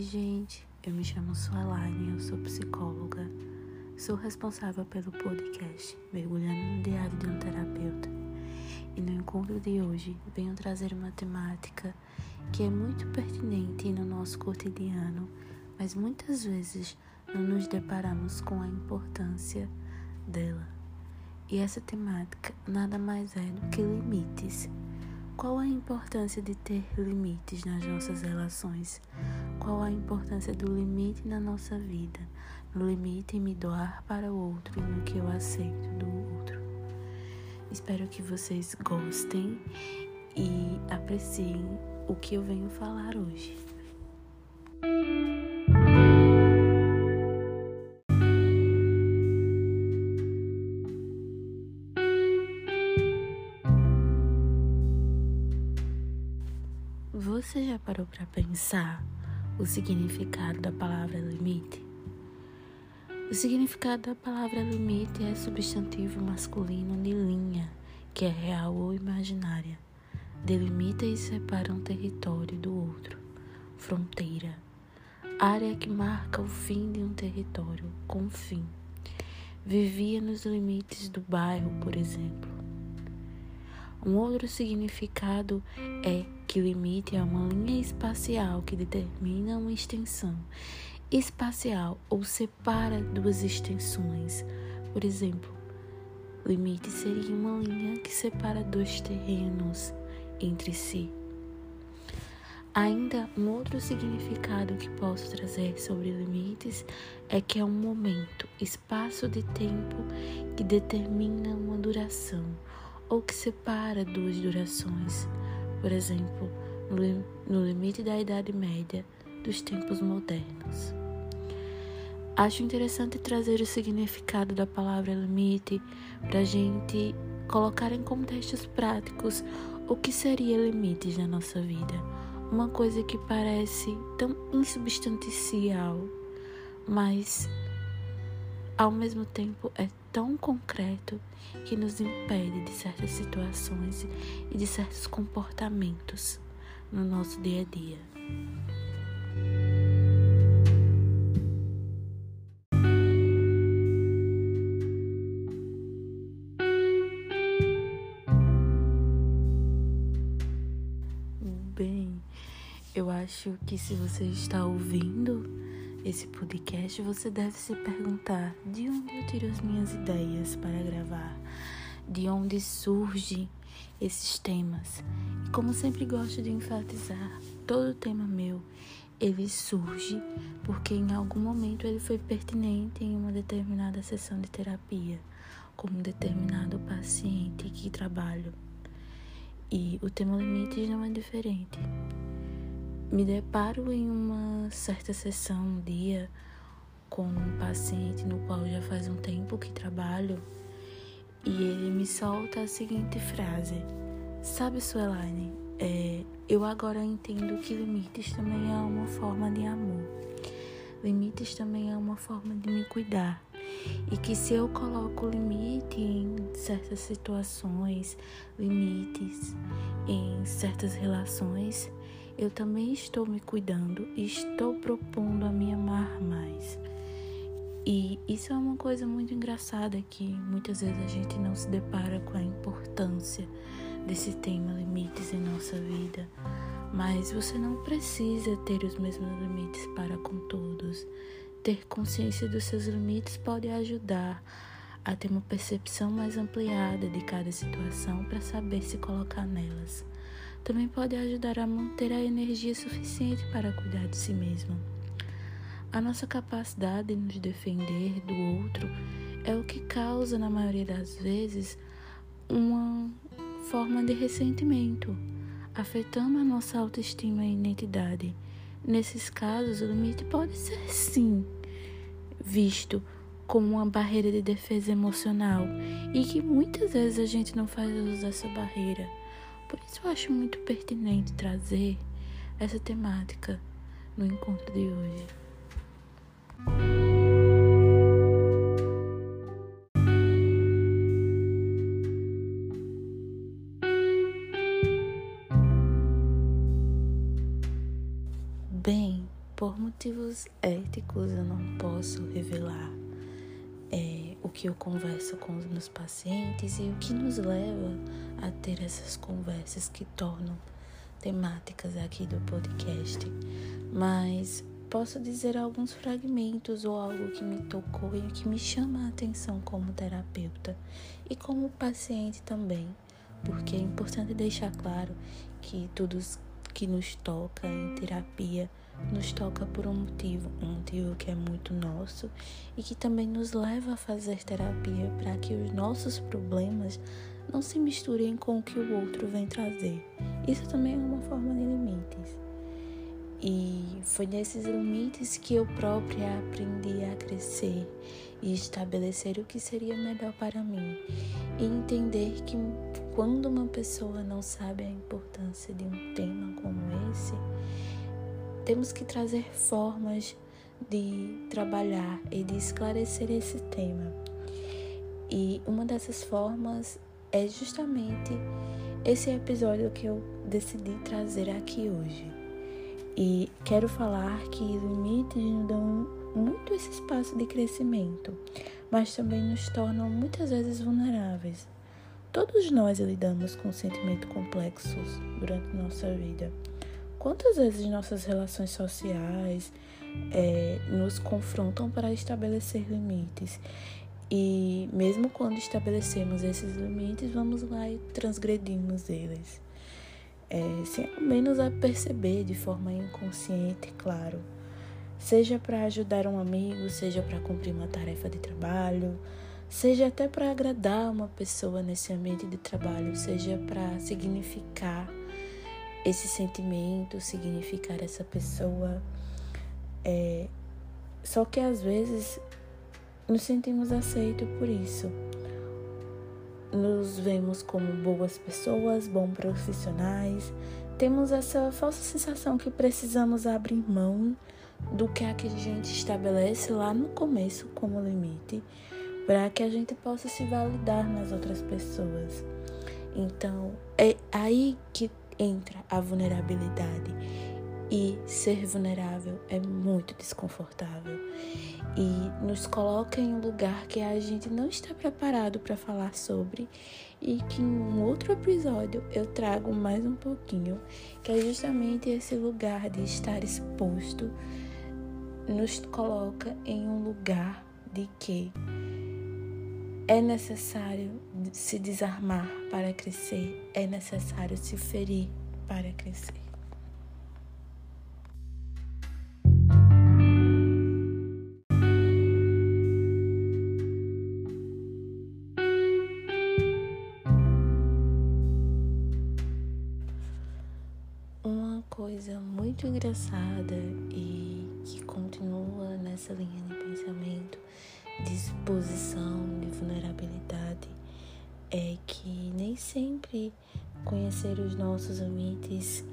Oi, gente. Eu me chamo Suelaine, eu sou psicóloga. Sou responsável pelo podcast Mergulhando no Diário de um Terapeuta. E no encontro de hoje venho trazer uma temática que é muito pertinente no nosso cotidiano, mas muitas vezes não nos deparamos com a importância dela. E essa temática nada mais é do que limites. Qual a importância de ter limites nas nossas relações? Qual a importância do limite na nossa vida? No limite em me doar para o outro e no que eu aceito do outro. Espero que vocês gostem e apreciem o que eu venho falar hoje. Você já parou para pensar o significado da palavra limite? O significado da palavra limite é substantivo masculino de linha, que é real ou imaginária. Delimita e separa um território do outro. Fronteira. Área que marca o fim de um território com fim. Vivia nos limites do bairro, por exemplo. Um outro significado é que limite é uma linha espacial que determina uma extensão espacial ou separa duas extensões. Por exemplo, limite seria uma linha que separa dois terrenos entre si. Ainda um outro significado que posso trazer sobre limites é que é um momento, espaço de tempo que determina uma duração ou que separa duas durações, por exemplo, no limite da Idade Média dos tempos modernos. Acho interessante trazer o significado da palavra limite para a gente colocar em contextos práticos o que seria limites na nossa vida. Uma coisa que parece tão insubstancial, mas ao mesmo tempo é tão concreto que nos impede de certas situações e de certos comportamentos no nosso dia a dia. Bem, eu acho que se você está ouvindo esse podcast, você deve se perguntar de onde eu tiro as minhas ideias para gravar, de onde surgem esses temas. E como sempre gosto de enfatizar, todo tema meu ele surge porque em algum momento ele foi pertinente em uma determinada sessão de terapia, com um determinado paciente que trabalho. E o tema limites não é diferente me deparo em uma certa sessão um dia com um paciente no qual já faz um tempo que trabalho e ele me solta a seguinte frase: Sabe, Suelaine, é, eu agora entendo que limites também é uma forma de amor. Limites também é uma forma de me cuidar. E que se eu coloco limite em certas situações, limites em certas relações, eu também estou me cuidando e estou propondo a me amar mais. E isso é uma coisa muito engraçada que muitas vezes a gente não se depara com a importância desse tema limites em nossa vida. Mas você não precisa ter os mesmos limites para com todos. Ter consciência dos seus limites pode ajudar a ter uma percepção mais ampliada de cada situação para saber se colocar nelas também pode ajudar a manter a energia suficiente para cuidar de si mesmo. A nossa capacidade de nos defender do outro é o que causa, na maioria das vezes, uma forma de ressentimento, afetando a nossa autoestima e identidade. Nesses casos, o limite pode ser sim visto como uma barreira de defesa emocional e que muitas vezes a gente não faz uso dessa barreira. Por isso eu acho muito pertinente trazer essa temática no encontro de hoje. Bem, por motivos éticos eu não posso revelar o que eu converso com os meus pacientes e o que nos leva a ter essas conversas que tornam temáticas aqui do podcast, mas posso dizer alguns fragmentos ou algo que me tocou e que me chama a atenção como terapeuta e como paciente também, porque é importante deixar claro que tudo que nos toca em terapia nos toca por um motivo, um motivo que é muito nosso e que também nos leva a fazer terapia para que os nossos problemas não se misturem com o que o outro vem trazer. Isso também é uma forma de limites. E foi nesses limites que eu própria aprendi a crescer e estabelecer o que seria melhor para mim. E entender que quando uma pessoa não sabe a importância de um tema como esse, temos que trazer formas de trabalhar e de esclarecer esse tema. E uma dessas formas é justamente esse episódio que eu decidi trazer aqui hoje. E quero falar que limites nos dão muito esse espaço de crescimento, mas também nos tornam muitas vezes vulneráveis. Todos nós lidamos com sentimentos complexos durante nossa vida. Quantas vezes nossas relações sociais é, nos confrontam para estabelecer limites e mesmo quando estabelecemos esses limites, vamos lá e transgredimos eles. É, sem ao menos a perceber de forma inconsciente, claro. Seja para ajudar um amigo, seja para cumprir uma tarefa de trabalho, seja até para agradar uma pessoa nesse ambiente de trabalho, seja para significar esse sentimento, significar essa pessoa. É, só que às vezes nos sentimos aceitos por isso. Nos vemos como boas pessoas, bons profissionais. Temos essa falsa sensação que precisamos abrir mão do que a gente estabelece lá no começo como limite, para que a gente possa se validar nas outras pessoas. Então, é aí que entra a vulnerabilidade. E ser vulnerável é muito desconfortável. E nos coloca em um lugar que a gente não está preparado para falar sobre. E que em um outro episódio eu trago mais um pouquinho, que é justamente esse lugar de estar exposto nos coloca em um lugar de que é necessário se desarmar para crescer, é necessário se ferir para crescer. coisa muito engraçada e que continua nessa linha de pensamento de exposição, de vulnerabilidade, é que nem sempre conhecer os nossos limites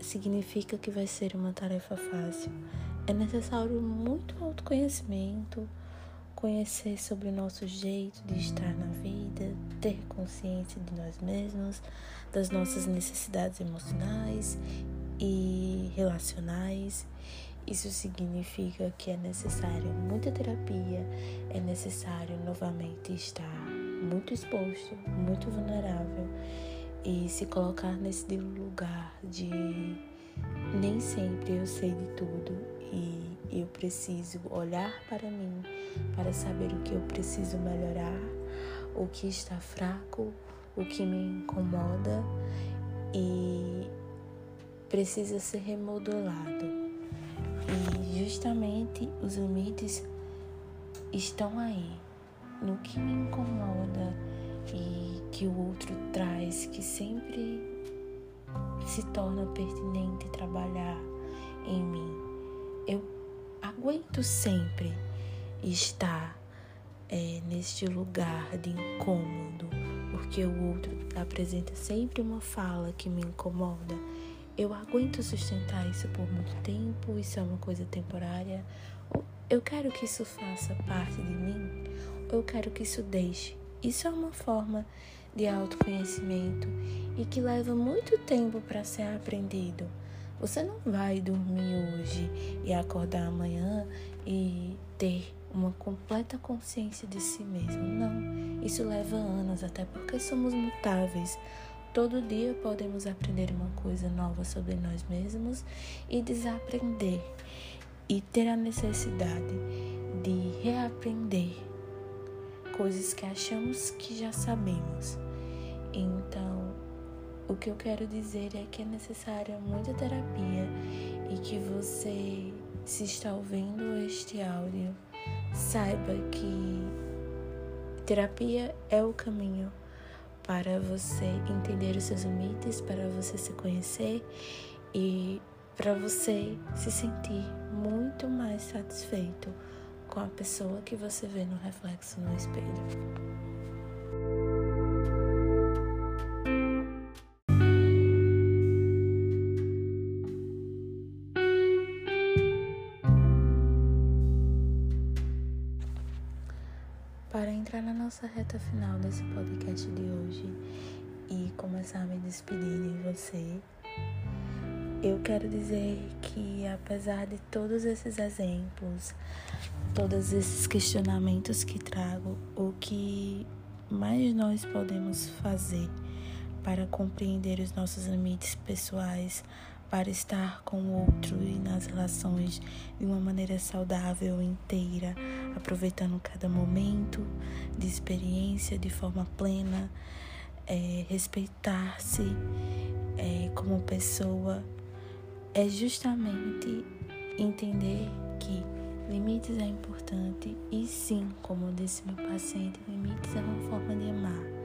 significa que vai ser uma tarefa fácil. É necessário muito autoconhecimento, conhecer sobre o nosso jeito de estar na vida, ter consciência de nós mesmos, das nossas necessidades emocionais e relacionais. Isso significa que é necessário muita terapia, é necessário novamente estar muito exposto, muito vulnerável e se colocar nesse lugar de nem sempre eu sei de tudo e eu preciso olhar para mim para saber o que eu preciso melhorar, o que está fraco, o que me incomoda e precisa ser remodelado. E justamente os limites estão aí, no que me incomoda e que o outro traz, que sempre se torna pertinente trabalhar em mim. Eu aguento sempre estar é, neste lugar de incômodo, porque o outro apresenta sempre uma fala que me incomoda eu aguento sustentar isso por muito tempo, isso é uma coisa temporária, eu quero que isso faça parte de mim, ou eu quero que isso deixe. Isso é uma forma de autoconhecimento e que leva muito tempo para ser aprendido. Você não vai dormir hoje e acordar amanhã e ter uma completa consciência de si mesmo. Não, isso leva anos, até porque somos mutáveis. Todo dia podemos aprender uma coisa nova sobre nós mesmos e desaprender, e ter a necessidade de reaprender coisas que achamos que já sabemos. Então, o que eu quero dizer é que é necessária muita terapia e que você, se está ouvindo este áudio, saiba que terapia é o caminho para você entender os seus limites, para você se conhecer e para você se sentir muito mais satisfeito com a pessoa que você vê no reflexo no espelho. Nossa reta final desse podcast de hoje e começar a me despedir de você, eu quero dizer que apesar de todos esses exemplos, todos esses questionamentos que trago, o que mais nós podemos fazer para compreender os nossos limites pessoais, para estar com o outro e nas relações de uma maneira saudável, inteira, aproveitando cada momento de experiência de forma plena, é, respeitar-se é, como pessoa, é justamente entender que limites é importante e sim, como disse meu paciente, limites é uma forma de amar.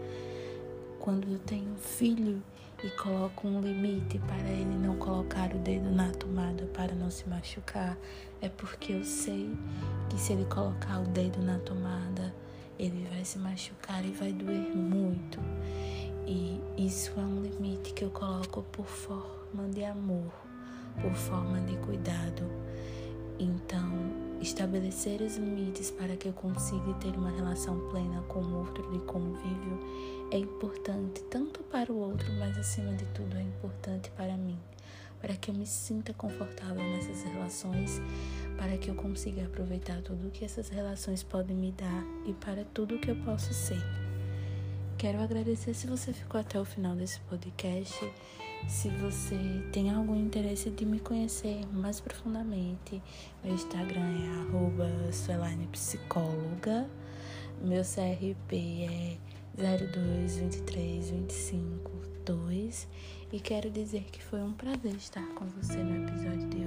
Quando eu tenho um filho, e coloco um limite para ele não colocar o dedo na tomada para não se machucar, é porque eu sei que se ele colocar o dedo na tomada, ele vai se machucar e vai doer muito. E isso é um limite que eu coloco por forma de amor, por forma de cuidado. Estabelecer os limites para que eu consiga ter uma relação plena com o outro de convívio é importante tanto para o outro, mas acima de tudo é importante para mim, para que eu me sinta confortável nessas relações, para que eu consiga aproveitar tudo que essas relações podem me dar e para tudo que eu posso ser. Quero agradecer se você ficou até o final desse podcast. Se você tem algum interesse de me conhecer mais profundamente, meu Instagram é psicóloga. Meu CRP é 022325 2 e quero dizer que foi um prazer estar com você no episódio de